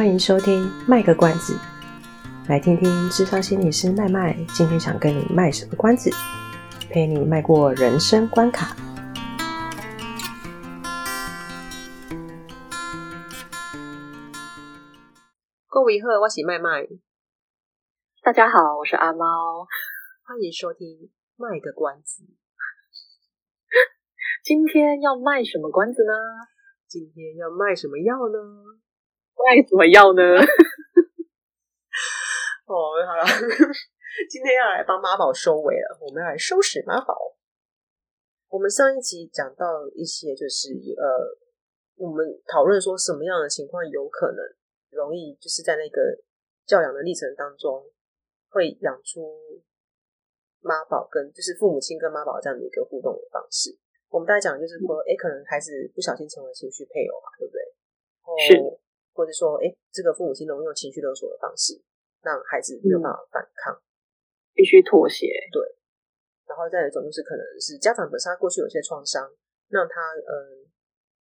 欢迎收听卖个关子，来听听智商心理师麦麦今天想跟你卖什么关子，陪你迈过人生关卡。各位好，我是麦麦。大家好，我是阿猫。欢迎收听卖个关子。今天要卖什么关子呢？今天要卖什么药呢？卖什么药呢？哦，好了，今天要来帮妈宝收尾了。我们要来收拾妈宝。我们上一集讲到一些，就是呃，我们讨论说什么样的情况有可能容易，就是在那个教养的历程当中，会养出妈宝跟就是父母亲跟妈宝这样的一个互动的方式。我们大家讲就是说，哎、嗯，可能孩子不小心成为情绪配偶嘛，对不对？是。或者说，哎，这个父母亲能用情绪勒索的方式让孩子没有办法反抗，嗯、必须妥协。对，然后再有一种就是可能是家长本身他过去有些创伤，让他嗯，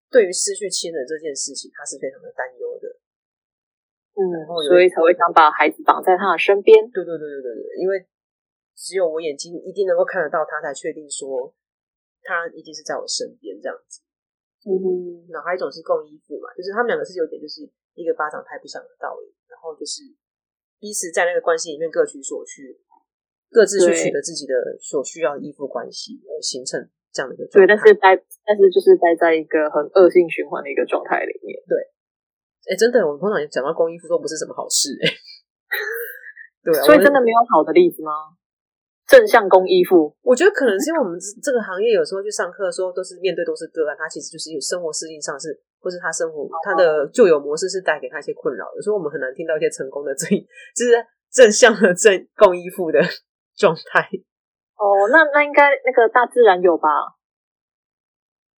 对于失去亲人这件事情，他是非常的担忧的。嗯，然后所以才会想把孩子绑在他的身边。对对对对对对，因为只有我眼睛一定能够看得到他，才确定说他一定是在我身边这样子。嗯，然后还有一种是共依附嘛，就是他们两个是有点就是。一个巴掌拍不响的道理，然后就是彼此在那个关系里面各取所需，各自去取得自己的所需要的依附关系，而形成这样的一个状态。对，但是待，但是就是待在一个很恶性循环的一个状态里面。对，哎，真的，我们通常讲到共依附都不是什么好事，哎，对啊，所以真的没有好的例子吗？正向共依附，我觉得可能是因为我们这个行业有时候去上课的时候，都是面对都是个案，他其实就是有生活适应上是，或是他生活他的旧有模式是带给他一些困扰，有时候我们很难听到一些成功的正，就是正向的正共依附的 状态。哦，那那应该那个大自然有吧？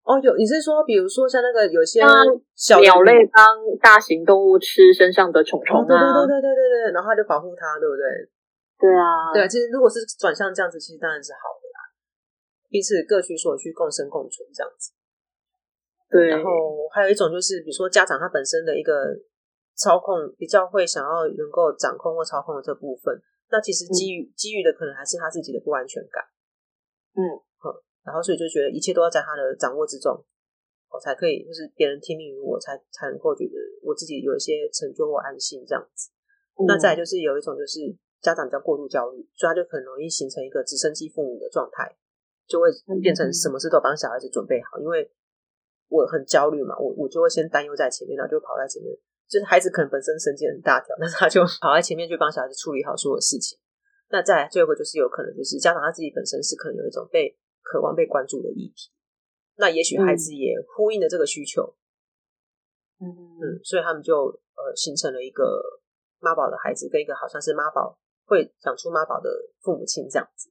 哦，有，你是说，比如说像那个有些小鸟类帮大型动物吃身上的虫虫啊？对对对对对对对，然后他就保护它，对不对？对啊，对啊，其实如果是转向这样子，其实当然是好的啦，彼此各取所需，共生共存这样子。对，然后还有一种就是，比如说家长他本身的一个操控，比较会想要能够掌控或操控的这部分，那其实基于、嗯、基于的可能还是他自己的不安全感。嗯，然后所以就觉得一切都要在他的掌握之中，我才可以，就是别人听命于我，才才能够觉得我自己有一些成就或安心这样子。嗯、那再来就是有一种就是。家长比较过度焦虑，所以他就很容易形成一个直升机父母的状态，就会变成什么事都帮小孩子准备好。因为我很焦虑嘛，我我就会先担忧在前面，然后就跑在前面。就是孩子可能本身神经很大条，但是他就跑在前面，去帮小孩子处理好所有事情。那再来最后一个就是有可能就是家长他自己本身是可能有一种被渴望被关注的议题，那也许孩子也呼应了这个需求，嗯嗯，所以他们就呃形成了一个妈宝的孩子跟一个好像是妈宝。会长出妈宝的父母亲这样子，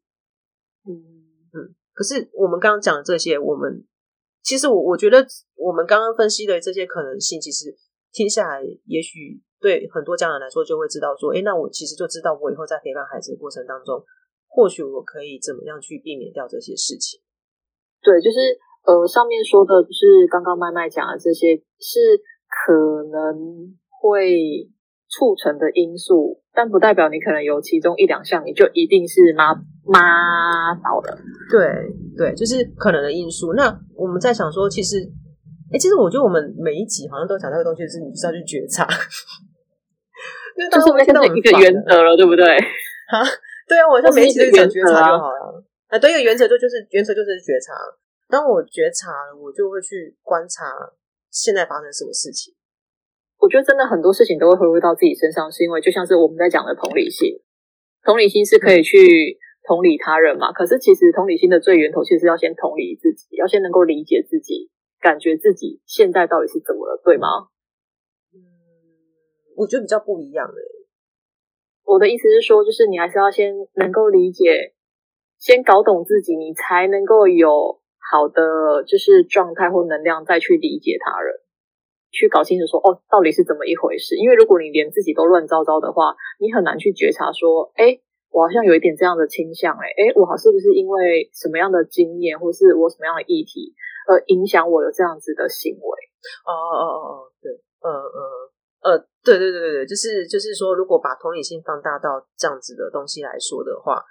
嗯嗯。可是我们刚刚讲的这些，我们其实我我觉得我们刚刚分析的这些可能性，其实听下来，也许对很多家长来说，就会知道说，哎，那我其实就知道，我以后在陪伴孩子的过程当中，或许我可以怎么样去避免掉这些事情。对，就是呃，上面说的，就是刚刚麦麦讲的这些，是可能会促成的因素。但不代表你可能有其中一两项，你就一定是妈妈宝的。对对，就是可能的因素。那我们在想说，其实，哎、欸，其实我觉得我们每一集好像都讲到一个东西，就是你就是要去觉察，就是变成一个原则了，对不对？啊，对啊，我就每一集都讲觉察就好了。啊，对，一个原则就就是原则就是觉察。当我觉察了，我就会去观察现在发生什么事情。我觉得真的很多事情都会回归到自己身上，是因为就像是我们在讲的同理心，同理心是可以去同理他人嘛。可是其实同理心的最源头，其实是要先同理自己，要先能够理解自己，感觉自己现在到底是怎么了，对吗？嗯，我觉得比较不一样诶。我的意思是说，就是你还是要先能够理解，先搞懂自己，你才能够有好的就是状态或能量，再去理解他人。去搞清楚说哦，到底是怎么一回事？因为如果你连自己都乱糟糟的话，你很难去觉察说，哎，我好像有一点这样的倾向，哎，哎，我好是不是因为什么样的经验，或是我什么样的议题，而，影响我有这样子的行为？哦哦哦哦，对，呃呃呃，对对对对对，就是就是说，如果把同理心放大到这样子的东西来说的话，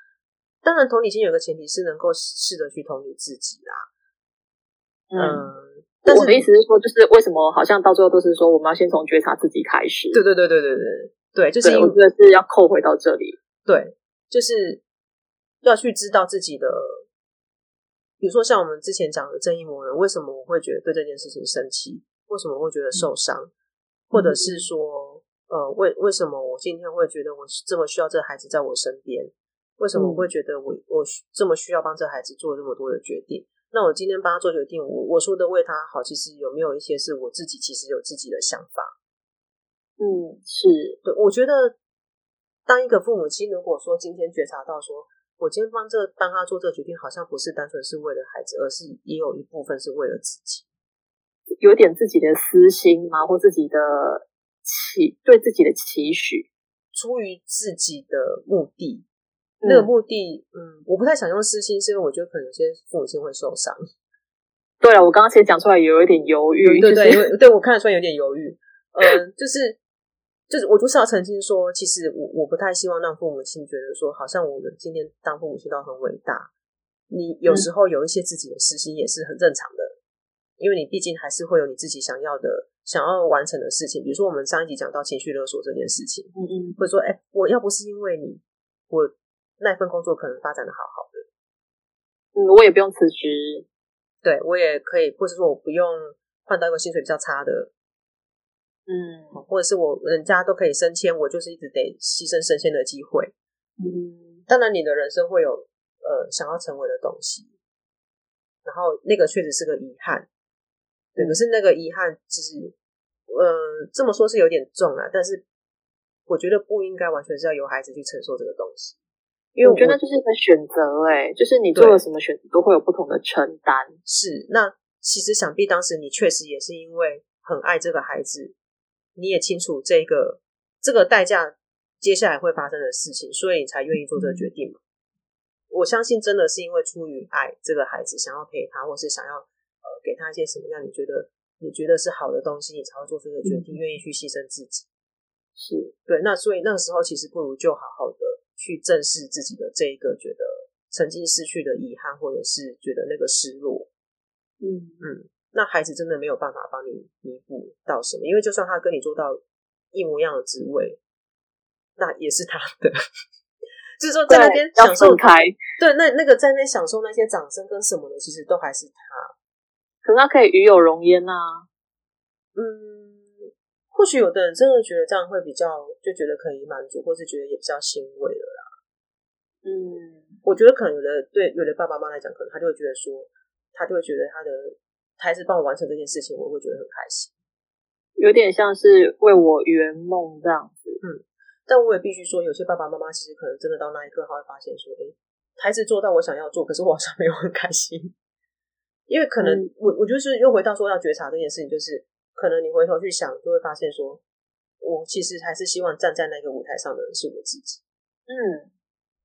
当然同理心有个前提是能够试着去同理自己啦。嗯，但是我的意思是说，就是为什么好像到最后都是说我们要先从觉察自己开始？对对对对对对对，就是我觉得是要扣回到这里。对，就是要去知道自己的，比如说像我们之前讲的正义魔人，为什么我会觉得对这件事情生气？为什么会觉得受伤？嗯或者是说，呃，为为什么我今天会觉得我这么需要这个孩子在我身边？为什么我会觉得我我这么需要帮这孩子做这么多的决定？那我今天帮他做决定，我我说的为他好，其实有没有一些是我自己其实有自己的想法？嗯，是对。我觉得当一个父母亲，如果说今天觉察到说，我今天帮这帮他做这个决定，好像不是单纯是为了孩子，而是也有一部分是为了自己。有点自己的私心吗？或自己的期对自己的期许，出于自己的目的，嗯、那个目的，嗯，我不太想用私心，是因为我觉得可能有些父母亲会受伤。对了，我刚刚其实讲出来也有一点犹豫，对对，对，对我看得出来有点犹豫。嗯、呃，就是就是，我就是要澄清说，其实我我不太希望让父母亲觉得说，好像我们今天当父母亲都很伟大。你有时候有一些自己的私心也是很正常的。因为你毕竟还是会有你自己想要的、想要完成的事情，比如说我们上一集讲到情绪勒索这件事情，嗯嗯，或者说，哎、欸，我要不是因为你，我那份工作可能发展的好好的，嗯，我也不用辞职，对，我也可以，或者说我不用换到一个薪水比较差的，嗯，或者是我人家都可以升迁，我就是一直得牺牲升迁的机会，嗯，当然你的人生会有呃想要成为的东西，然后那个确实是个遗憾。对，可是那个遗憾，其实，呃，这么说是有点重啊。但是，我觉得不应该完全是要由孩子去承受这个东西，因为我，觉得那就是一个选择。哎，就是你做了什么选择，都会有不同的承担。是，那其实想必当时你确实也是因为很爱这个孩子，你也清楚这个这个代价接下来会发生的事情，所以你才愿意做这个决定。我相信真的是因为出于爱这个孩子，想要陪他，或是想要。给他一些什么样你觉得你觉得是好的东西，你才会做出这个决定，愿、嗯、意去牺牲自己。是对，那所以那个时候其实不如就好好的去正视自己的这一个觉得曾经失去的遗憾，或者是觉得那个失落。嗯嗯，那孩子真的没有办法帮你弥补到什么，因为就算他跟你做到一模一样的职位，那也是他的，就是说在那边享受开。对，那那个在那边享受那些掌声跟什么的，其实都还是他。可是他可以与有荣焉啊，嗯，或许有的人真的觉得这样会比较，就觉得可以满足，或是觉得也比较欣慰了啦。嗯，我觉得可能有的对有的爸爸妈妈来讲，可能他就会觉得说，他就会觉得他的孩子帮我完成这件事情，我会觉得很开心，有点像是为我圆梦这样子。嗯，但我也必须说，有些爸爸妈妈其实可能真的到那一刻，他会发现说，哎，孩子做到我想要做，可是我好像没有很开心。因为可能我我就是又回到说要觉察这件事情，就是可能你回头去想，就会发现说，我其实还是希望站在那个舞台上的人是我自己。嗯，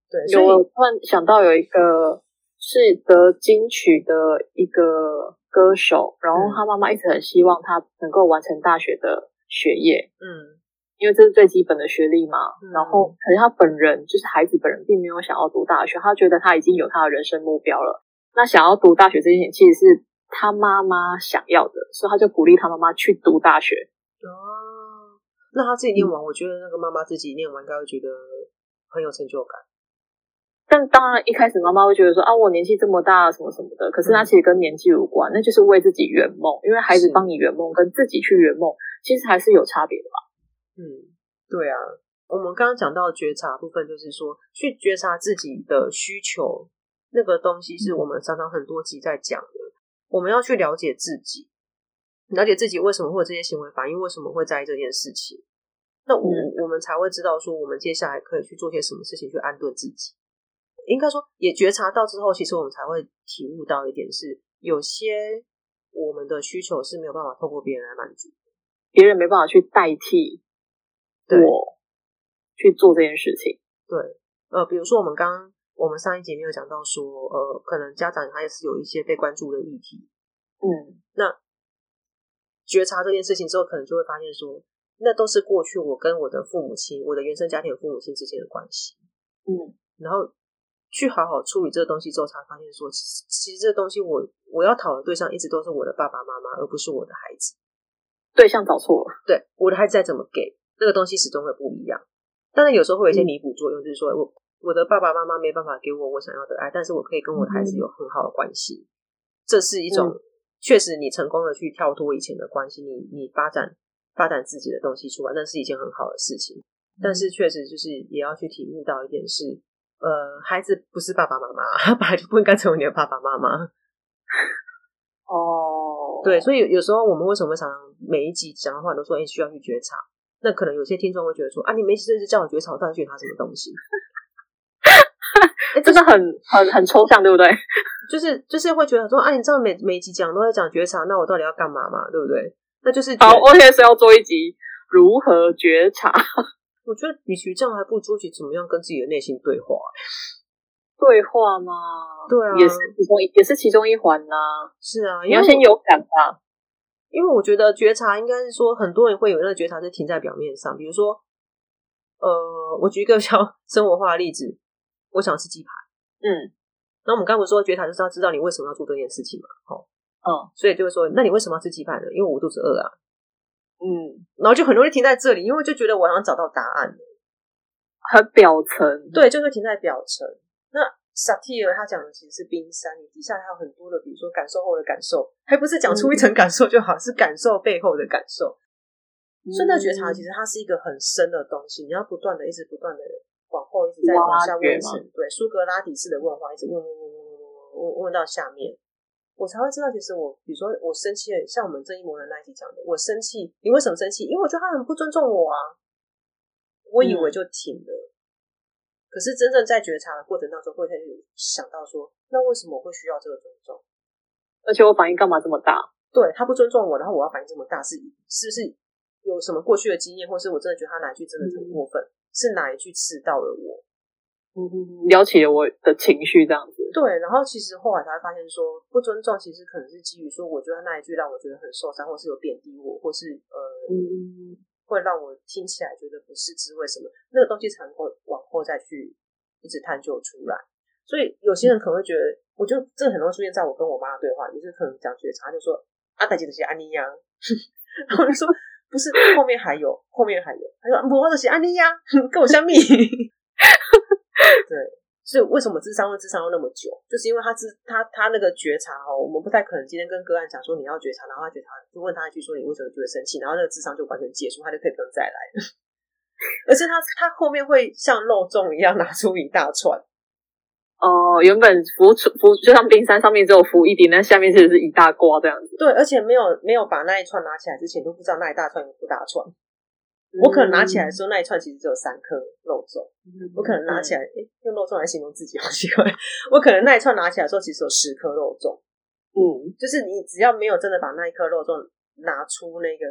对。所以我突然想到有一个是得金曲的一个歌手，然后他妈妈一直很希望他能够完成大学的学业。嗯，因为这是最基本的学历嘛。嗯，然后可是他本人就是孩子本人，并没有想要读大学，他觉得他已经有他的人生目标了。那想要读大学这件事情，其实是他妈妈想要的，所以他就鼓励他妈妈去读大学。哦，那他自己念完，嗯、我觉得那个妈妈自己念完，应该会觉得很有成就感。但当然，一开始妈妈会觉得说啊，我年纪这么大，什么什么的。可是那其实跟年纪无关，嗯、那就是为自己圆梦。因为孩子帮你圆梦，跟自己去圆梦，其实还是有差别的吧？嗯，对啊。我们刚刚讲到觉察部分，就是说去觉察自己的需求。那个东西是我们常常很多集在讲的，我们要去了解自己，了解自己为什么会有这些行为反应，为什么会在意这件事情。那我我们才会知道说，我们接下来可以去做些什么事情去安顿自己。应该说，也觉察到之后，其实我们才会体悟到一点是，有些我们的需求是没有办法透过别人来满足，别人没办法去代替我去做这件事情。对，呃，比如说我们刚刚。我们上一节没有讲到说，呃，可能家长他也是有一些被关注的议题，嗯，那觉察这件事情之后，可能就会发现说，那都是过去我跟我的父母亲、我的原生家庭的父母亲之间的关系。嗯，然后去好好处理这个东西之后，才发现说，其实其实这个东西我我要讨的对象一直都是我的爸爸妈妈，而不是我的孩子。对象找错了。对，我的孩子再怎么给，那个东西始终会不一样。当然有时候会有一些弥补作用，嗯、就是说我我的爸爸妈妈没办法给我我想要的爱，但是我可以跟我的孩子有很好的关系。嗯、这是一种、嗯、确实你成功的去跳脱以前的关系，你你发展。发展自己的东西出来，那是一件很好的事情。但是确实就是也要去体悟到一点是，呃，孩子不是爸爸妈妈，他本来就不应该成为你的爸爸妈妈。哦，对，所以有时候我们为什么常常每一集讲的话都说，哎，需要去觉察？那可能有些听众会觉得说，啊，你每次叫我觉察，我到底觉察什么东西？哎，真的很很很抽象，对不对？就是就是会觉得说，啊，你知道每每集讲都在讲觉察，那我到底要干嘛嘛？对不对？那就是好，我也是要做一集如何觉察。我觉得与其这样，还不如做一集怎么样跟自己的内心对话。对话吗？对啊，也是其中也是其中一环呐。是啊，你要先有感吧。因为我觉得觉察应该是说，很多人会有那个觉察是停在表面上。比如说，呃，我举一个比较 生活化的例子，我想吃鸡排。嗯，那我们刚不是说觉察就是要知道你为什么要做这件事情嘛？哦。嗯，所以就会说，那你为什么要吃鸡排呢？因为我肚子饿啊。嗯，然后就很容易停在这里，因为就觉得我好像找到答案了，很表层。对，就是停在表层。那萨提尔他讲的其实是冰山，你底下还有很多的，比如说感受后的感受，还不是讲出一层感受就好，嗯、是感受背后的感受。嗯、所以那觉察其实它是一个很深的东西，你要不断的、一直不断的往后，一直在往下问层。对，苏格拉底式的问话，一直问问问问问问问到下面。我才会知道，其实我，比如说我生气了，像我们正义魔人那一集讲的，我生气，你为什么生气？因为我觉得他很不尊重我啊。我以为就停了，嗯、可是真正在觉察的过程当中，会开始想到说，那为什么我会需要这个尊重？而且我反应干嘛这么大？对，他不尊重我，然后我要反应这么大，是是不是有什么过去的经验，或是我真的觉得他哪一句真的很过分？嗯、是哪一句刺到了我？嗯嗯，撩起了我的情绪，这样子。对，然后其实后来才会发现说，说不尊重其实可能是基于说，我觉得那一句让我觉得很受伤，或是有贬低我，或是呃，嗯，会让我听起来觉得不是滋味什么，那个东西才能够往后再去一直探究出来。所以有些人可能会觉得，嗯、我觉得这个很容易出现在我跟我妈的对话，也是可能讲觉察，就说阿达姐的些安妮呀，然后我就说不是，后面还有，后面还有，他说我的是安妮呀，跟我相比。对，所以为什么智商会智商要那么久？就是因为他知他他那个觉察哦，我们不太可能今天跟个案讲说你要觉察，然后他觉察就问他一句说你为什么觉得生气，然后那个智商就完全结束，他就可以不用再来了。而且他他后面会像肉粽一样拿出一大串哦，原本浮出浮就像冰山上面只有浮一点，那下面其实是一大挂这样子。对，而且没有没有把那一串拿起来之前都不知道那一大串有多大串。我可能拿起来的时候，那一串其实只有三颗肉粽。我可能拿起来，诶、欸，用肉粽来形容自己好奇怪。我可能那一串拿起来的时候，其实有十颗肉粽。嗯，就是你只要没有真的把那一颗肉粽拿出那个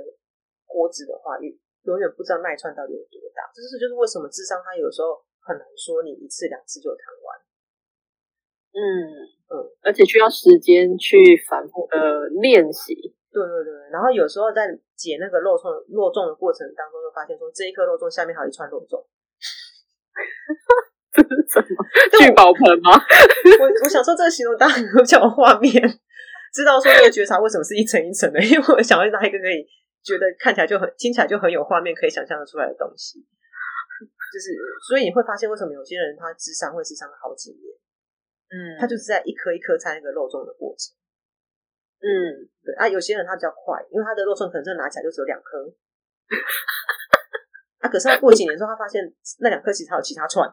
锅子的话，永永远不知道那一串到底有多大。这是就是为什么智商它有时候很难说你一次两次就谈完。嗯嗯，而且需要时间去反复的练习。对对对，然后有时候在解那个肉粽肉粽的过程当中，就发现说这一颗肉粽下面还有一串肉粽，这是什么 聚宝盆吗？我我想说这个形容大家有画面，知道说那个觉察为什么是一层一层的，因为我想要拿一个可以觉得看起来就很听起来就很有画面，可以想象得出来的东西，就是所以你会发现为什么有些人他智商会智商了好几年，嗯，他就是在一颗一颗拆那个肉粽的过程。嗯，对啊，有些人他比较快，因为他的肉串可能真的拿起来就只有两颗，啊，可是他过几年之后，他发现那两颗其实还有其他串，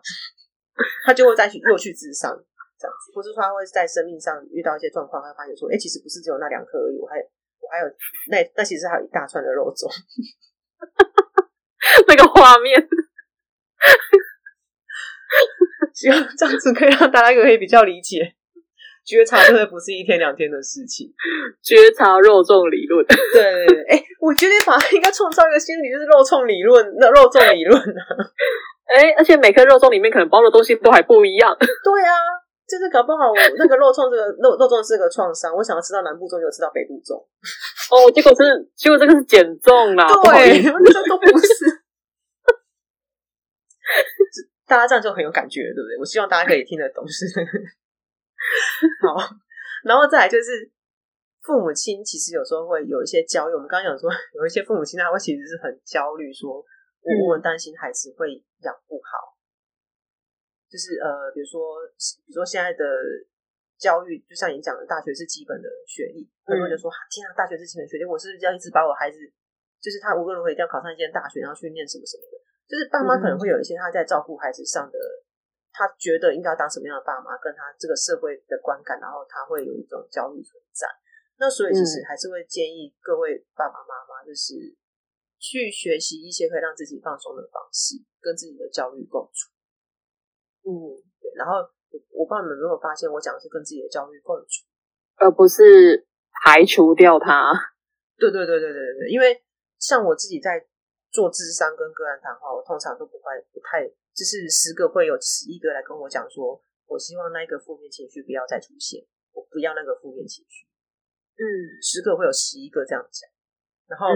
他就会再去又去咨商这样子，或是说他会在生命上遇到一些状况，他发现说，哎、欸，其实不是只有那两颗而已，我还我还有那那其实还有一大串的肉粽，那个画面，希望这样子可以让大家可以比较理解。觉察真的不是一天两天的事情。觉察肉粽理论，对哎、欸，我觉得反而应该创造一个新理，就是肉粽理论，那肉粽理论啊。哎、欸，而且每颗肉粽里面可能包的东西都还不一样。对啊，就是搞不好我那个肉粽这个肉肉粽是个创伤，我想要吃到南部粽，又吃到北部粽。哦，结果是结果这个是减重啦，对，这都不是。大家这样就很有感觉，对不对？我希望大家可以听得懂，是 好。然后再来就是父母亲，其实有时候会有一些焦虑。我们刚刚讲说，有一些父母亲他会其实是很焦虑，说我很担心孩子会养不好。就是呃，比如说，比如说现在的教育，就像你讲的，大学是基本的学历，很多人就说：“天啊，大学是基本学历，我是不是要一直把我孩子，就是他无论如何一定要考上一间大学，然后去念什么什么的。”就是爸妈可能会有一些他在照顾孩子上的，他觉得应该要当什么样的爸妈，跟他这个社会的观感，然后他会有一种焦虑存在。那所以其实还是会建议各位爸爸妈妈，就是去学习一些可以让自己放松的方式，跟自己的焦虑共处。嗯，对。然后我我不知道你们有没有发现，我讲的是跟自己的焦虑共处，而不是排除掉它。对对对对对对对。因为像我自己在做智商跟个案谈话，我通常都不会不太，就是十个会有十一个来跟我讲说，我希望那个负面情绪不要再出现，我不要那个负面情绪。嗯，十个会有十一个这样讲，然后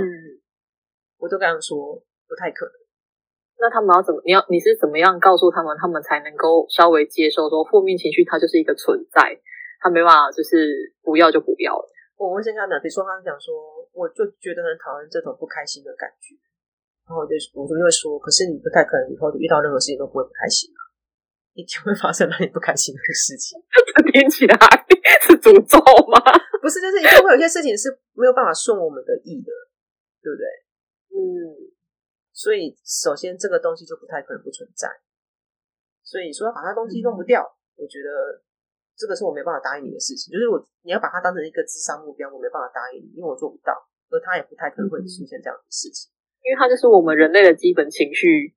我都跟他们说不太可能。那他们要怎么？你要你是怎么样告诉他们，他们才能够稍微接受说负面情绪它就是一个存在，他没办法就是不要就不要了。我会先跟他讲，比如说他讲说，我就觉得很讨厌这种不开心的感觉。然后我就我就会说，可是你不太可能以后遇到任何事情都不会不开心啊，一定会发生让你不开心的事情。这 听起来是诅咒吗？不是，就是一定会有些事情是没有办法顺我们的意的，对不对？嗯，所以首先这个东西就不太可能不存在。所以说要把它东西弄不掉，嗯、我觉得这个是我没办法答应你的事情。就是我你要把它当成一个智商目标，我没办法答应你，因为我做不到，而它也不太可能会出现这样的事情。因为它就是我们人类的基本情绪，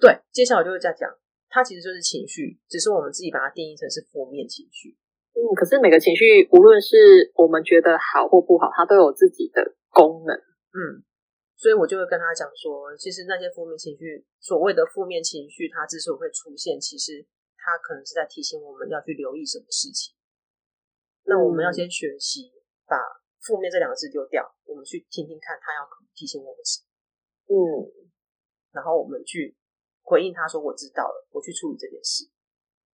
对。接下来我就会再讲，它其实就是情绪，只是我们自己把它定义成是负面情绪。嗯，可是每个情绪，无论是我们觉得好或不好，它都有自己的功能。嗯，所以我就会跟他讲说，其实那些负面情绪，所谓的负面情绪，它之所以会出现，其实它可能是在提醒我们要去留意什么事情。那我们要先学习把负面这两个字丢掉，我们去听听看，他要提醒我们什么。嗯，然后我们去回应他说：“我知道了，我去处理这件事。”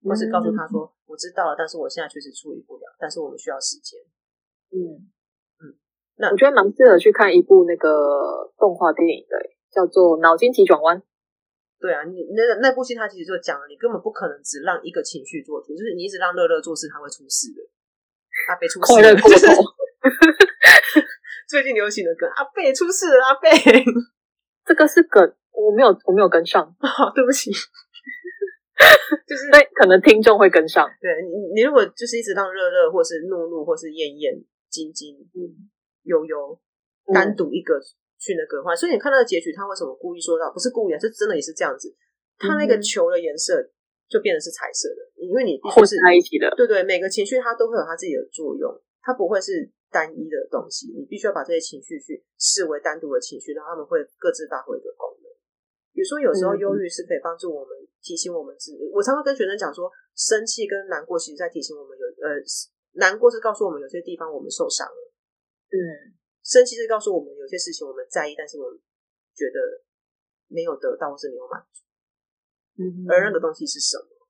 或是告诉他说：“我知道了，但是我现在确实处理不了，但是我们需要时间。”嗯嗯，那我觉得蛮适合去看一部那个动画电影的，叫做《脑筋急转弯》。对啊，你那那部戏它其实就讲了，你根本不可能只让一个情绪做主，就是你一直让乐乐做事，他会出事的。阿贝出事了，就 是最近流行的歌，阿贝出事了，阿伯。这个是梗，我没有，我没有跟上，哦、对不起。就是对，可能听众会跟上。对你，你如果就是一直让热热，或是怒怒，或是厌厌、津津、嗯、悠悠，单独一个去那个的话，嗯、所以你看到的结局，他为什么故意说到？不是故意啊，是真的也是这样子。他那个球的颜色就变得是彩色的，因为你必须是在一起的。对对，每个情绪它都会有它自己的作用，它不会是。单一的东西，你必须要把这些情绪去视为单独的情绪，然后他们会各自发挥一个功能。比如说，有时候忧郁是可以帮助我们提醒我们自己。我常常跟学生讲说，生气跟难过其实在提醒我们有呃，难过是告诉我们有些地方我们受伤了，嗯，生气是告诉我们有些事情我们在意，但是我们觉得没有得到或是没有满足，嗯，而那个东西是什么？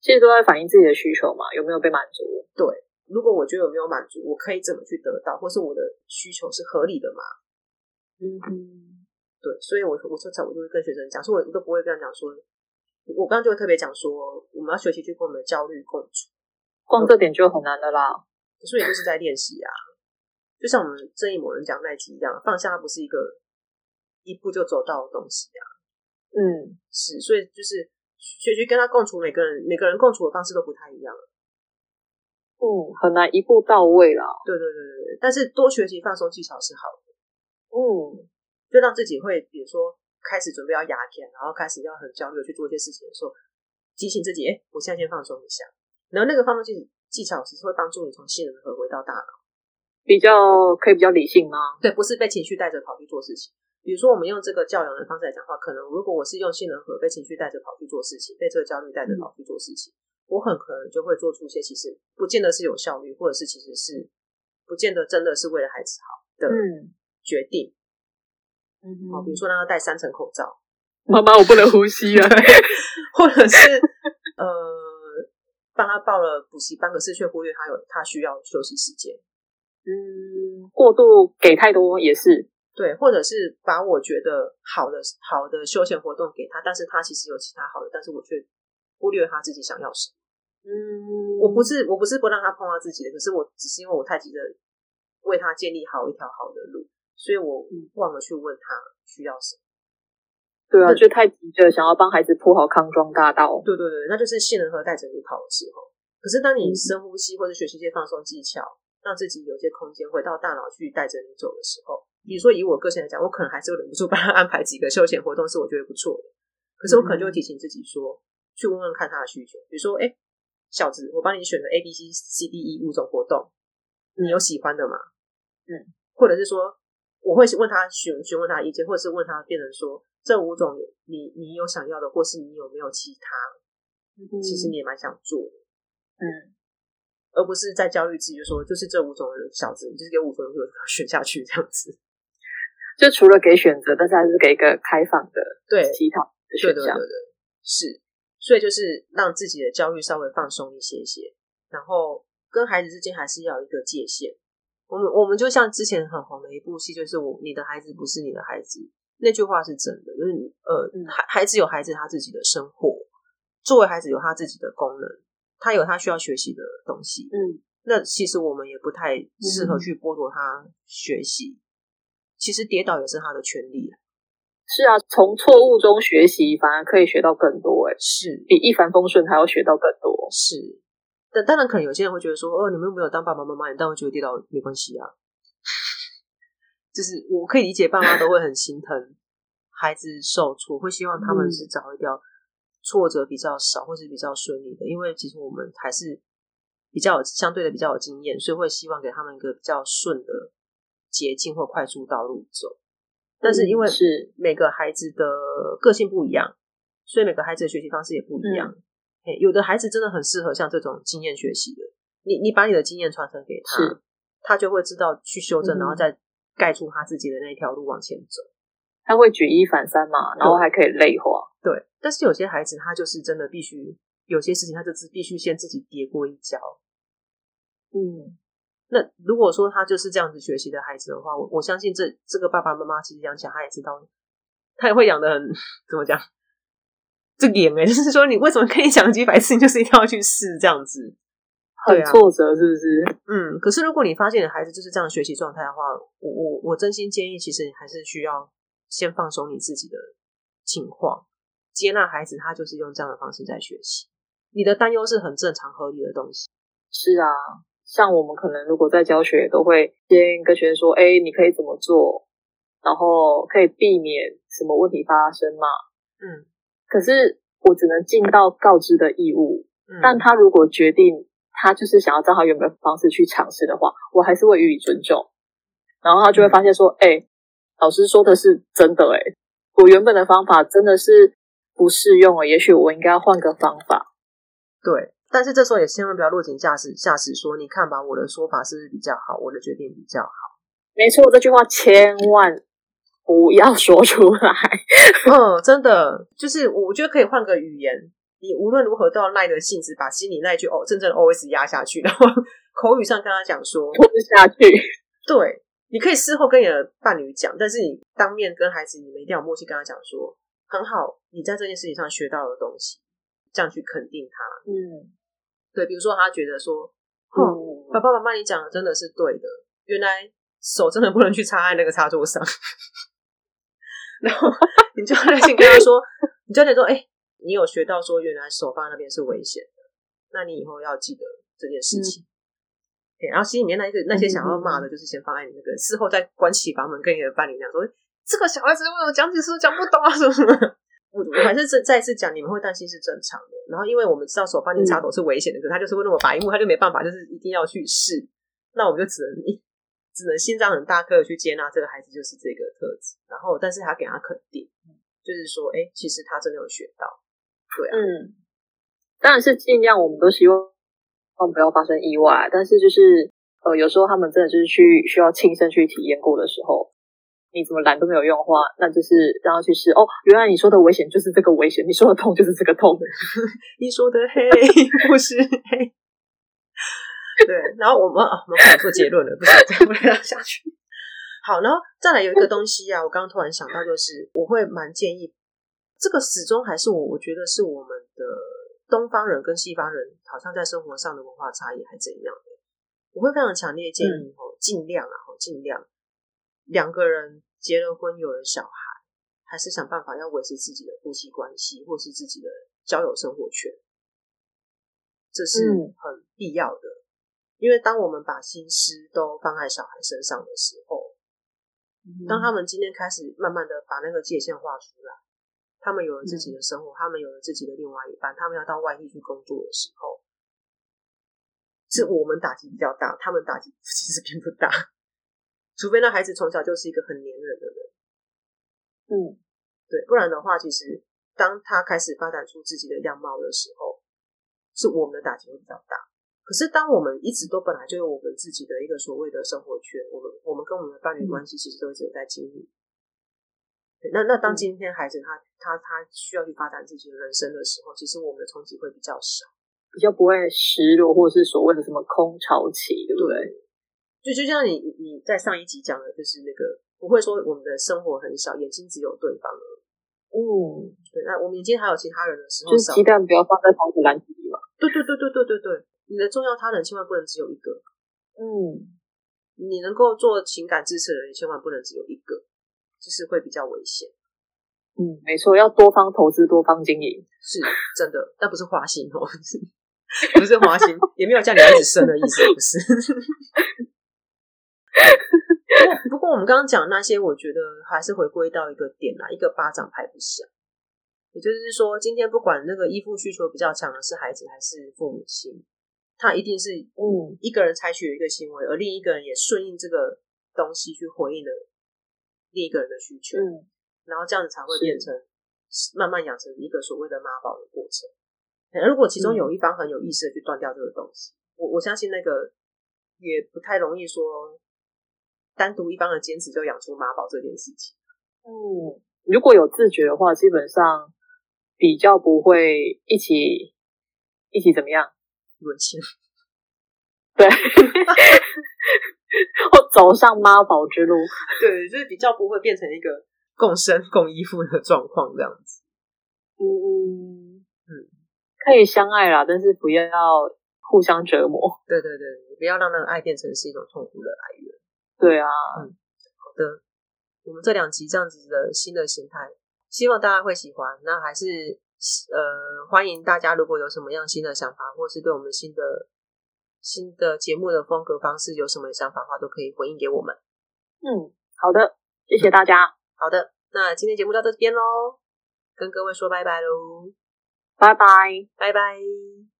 其实都在反映自己的需求嘛，有没有被满足？对。如果我觉得我没有满足，我可以怎么去得到，或是我的需求是合理的吗？嗯哼，对，所以我我就才我就会跟学生讲，所以我都不会跟他讲说，我刚刚就会特别讲说，我们要学习去跟我们的焦虑共处，光这点就很难的啦。所以就是在练习啊，就像我们正义某人讲那集一样，放下它不是一个一步就走到的东西啊。嗯，是，所以就是学习跟他共处，每个人每个人共处的方式都不太一样。嗯，很难一步到位啦。对对对对，但是多学习放松技巧是好的。嗯，就让自己会，比如说开始准备要压肩，然后开始要很焦虑的去做一些事情的时候，提醒自己，哎，我现在先放松一下。然后那个放松技技巧其实会帮助你从杏仁核回到大脑，比较可以比较理性吗？对，不是被情绪带着跑去做事情。比如说我们用这个教养的方式来讲话，可能如果我是用杏仁核被情绪带着跑去做事情，被这个焦虑带着跑去做事情。嗯我很可能就会做出一些其实不见得是有效率，或者是其实是不见得真的是为了孩子好的决定。嗯，好，比如说让他戴三层口罩，妈妈我不能呼吸啊，或者是呃帮他报了补习班，可是却忽略他有他需要休息时间。嗯，过度给太多也是。对，或者是把我觉得好的好的休闲活动给他，但是他其实有其他好的，但是我却忽略他自己想要什么。嗯，我不是我不是不让他碰到自己的，可是我只是因为我太急着为他建立好一条好的路，所以我忘了去问他需要什么。对啊，就太急着想要帮孩子铺好康庄大道。对对对，那就是杏仁核带着你跑的时候。可是当你深呼吸或者学习一些放松技巧，让自己有些空间回到大脑去带着你走的时候。比如说，以我个性来讲，我可能还是会忍不住帮他安排几个休闲活动，是我觉得不错的。可是我可能就会提醒自己说，去问问看他的需求。比如说，哎，小子，我帮你选了 A、B、C、C、D、E 五种活动，你有喜欢的吗？嗯，或者是说，我会问他询询问他意见，或者是问他变成说，这五种你你有想要的，或是你有没有其他？其实你也蛮想做的，嗯。而不是在焦虑自己，就说就是这五种的小子，你就是给五种就选下去这样子。就除了给选择，但是还是给一个开放的，对其他的选项。对对对对，是。所以就是让自己的焦虑稍微放松一些些，然后跟孩子之间还是要有一个界限。我们我们就像之前很红的一部戏，就是我你的孩子不是你的孩子，那句话是真的，就是呃，孩孩子有孩子他自己的生活，作为孩子有他自己的功能。他有他需要学习的东西，嗯，那其实我们也不太适合去剥夺他学习。嗯、其实跌倒也是他的权利。是啊，从错误中学习反而可以学到更多，哎，是比一帆风顺还要学到更多。是，但当然可能有些人会觉得说，哦，你们有没有当爸爸妈妈，你当然觉得跌倒没关系啊。就是我可以理解，爸妈都会很心疼孩子受挫，会希望他们是找一条。挫折比较少，或是比较顺利的，因为其实我们还是比较相对的比较有经验，所以会希望给他们一个比较顺的捷径或快速道路走。但是因为是每个孩子的个性不一样，所以每个孩子的学习方式也不一样。嗯、有的孩子真的很适合像这种经验学习的，你你把你的经验传承给他，他就会知道去修正，嗯、然后再盖出他自己的那条路往前走。他会举一反三嘛，然后还可以类化。对，但是有些孩子他就是真的必须有些事情，他就是必须先自己跌过一跤。嗯，那如果说他就是这样子学习的孩子的话，我我相信这这个爸爸妈妈其实养起来他也知道，他也会养的很怎么讲，这个也没，就是说你为什么可以讲几百次，你就是一定要去试这样子，很挫折是不是？嗯，可是如果你发现你的孩子就是这样学习状态的话，我我我真心建议，其实你还是需要。先放松你自己的情况，接纳孩子，他就是用这样的方式在学习。你的担忧是很正常合理的东西。是啊，像我们可能如果在教学，都会先跟学生说：“哎，你可以怎么做，然后可以避免什么问题发生嘛。”嗯。可是我只能尽到告知的义务。嗯。但他如果决定他就是想要照他原本的方式去尝试的话，我还是会予以尊重。然后他就会发现说：“哎。嗯。”老师说的是真的诶，我原本的方法真的是不适用了，也许我应该要换个方法。对，但是这时候也千万不要落井下石，下石说，你看吧，我的说法是不是比较好？我的决定比较好。没错，这句话千万不要说出来。嗯，真的，就是我觉得可以换个语言，你无论如何都要耐着性子，把心里那句哦，真正的 OS 压下去，然后口语上跟他讲说吞下去。对。你可以事后跟你的伴侣讲，但是你当面跟孩子，你们一定要默契，跟他讲说很好，你在这件事情上学到的东西，这样去肯定他。嗯，对，比如说他觉得说，哦，爸爸妈妈你讲的真的是对的，原来手真的不能去插在那个插座上，然后 你就耐心跟他说，你就得说，哎、欸，你有学到说原来手放在那边是危险的，那你以后要记得这件事情。嗯然后心里面那个那些想要骂的，就是先放在你那个事后再关起房门跟你的伴侣讲说，这个小孩子为什么讲解都讲不懂啊什么什么？我我还是再再次讲，你们会担心是正常的。然后因为我们知道手帮你插头是危险的，可是他就是会那么白目，他就没办法，就是一定要去试。那我们就只能只能心脏很大颗的去接纳这个孩子就是这个特质。然后，但是他给他肯定，就是说，哎，其实他真的有学到，对啊。嗯当然是尽量，我们都希望不要发生意外。但是就是呃，有时候他们真的就是去需要亲身去体验过的时候，你怎么拦都没有用的话，那就是让他去试。哦，原来你说的危险就是这个危险，你说的痛就是这个痛，你说的黑 不是黑。对，然后我们啊，我们快做结论了，不想再不聊下去。好，然后再来有一个东西啊，我刚刚突然想到，就是我会蛮建议，这个始终还是我，我觉得是我们的东方人跟西方人好像在生活上的文化差异还怎样的，我会非常强烈建议哦，尽量啊，尽量两个人结了婚有了小孩，还是想办法要维持自己的夫妻关系，或是自己的交友生活圈，这是很必要的。因为当我们把心思都放在小孩身上的时候，嗯、当他们今天开始慢慢的把那个界限画出来，他们有了自己的生活，嗯、他们有了自己的另外一半，他们要到外地去工作的时候，是我们打击比较大，他们打击 其实并不大，除非那孩子从小就是一个很黏人的人，嗯，对，不然的话，其实当他开始发展出自己的样貌的时候，是我们的打击会比较大。可是，当我们一直都本来就有我们自己的一个所谓的生活圈，我们我们跟我们的伴侣关系其实都一直有在经营。对，那那当今天孩子他他他需要去发展自己的人生的时候，其实我们的冲击会比较少，比较不会失落，或者是所谓的什么空巢期，对不对？就就像你你在上一集讲的，就是那个不会说我们的生活很小，眼睛只有对方了。嗯，对。那我们眼睛还有其他人的时候，就是鸡蛋不要放在同一个篮子里嘛。对对对对对对对。你的重要他人千万不能只有一个，嗯，你能够做情感支持的人千万不能只有一个，就是会比较危险。嗯，没错，要多方投资，多方经营，是真的，但不是花心哦，不是花心，也没有叫你一直生的意思，不是。不过我们刚刚讲那些，我觉得还是回归到一个点啦，一个巴掌拍不响。也就是说，今天不管那个依附需求比较强的是孩子还是父母亲。他一定是嗯，一个人采取一个行为，而另一个人也顺应这个东西去回应了另一个人的需求，嗯，然后这样子才会变成慢慢养成一个所谓的妈宝的过程。如果其中有一方很有意识的去断掉这个东西，嗯、我我相信那个也不太容易说单独一方的坚持就养出妈宝这件事情。嗯，如果有自觉的话，基本上比较不会一起一起怎么样。沦陷，对，或走上妈宝之路，对，就是比较不会变成一个共生共依附的状况这样子。嗯嗯嗯，可以相爱啦，但是不要互相折磨。对对对，不要让那个爱变成是一种痛苦的来源。对啊，嗯，好的，我们这两集这样子的新的形态，希望大家会喜欢。那还是。呃，欢迎大家，如果有什么样新的想法，或是对我们新的新的节目的风格方式有什么想法的话，都可以回应给我们。嗯，好的，谢谢大家。嗯，好的，那今天节目到这边喽，跟各位说拜拜喽，拜拜，拜拜。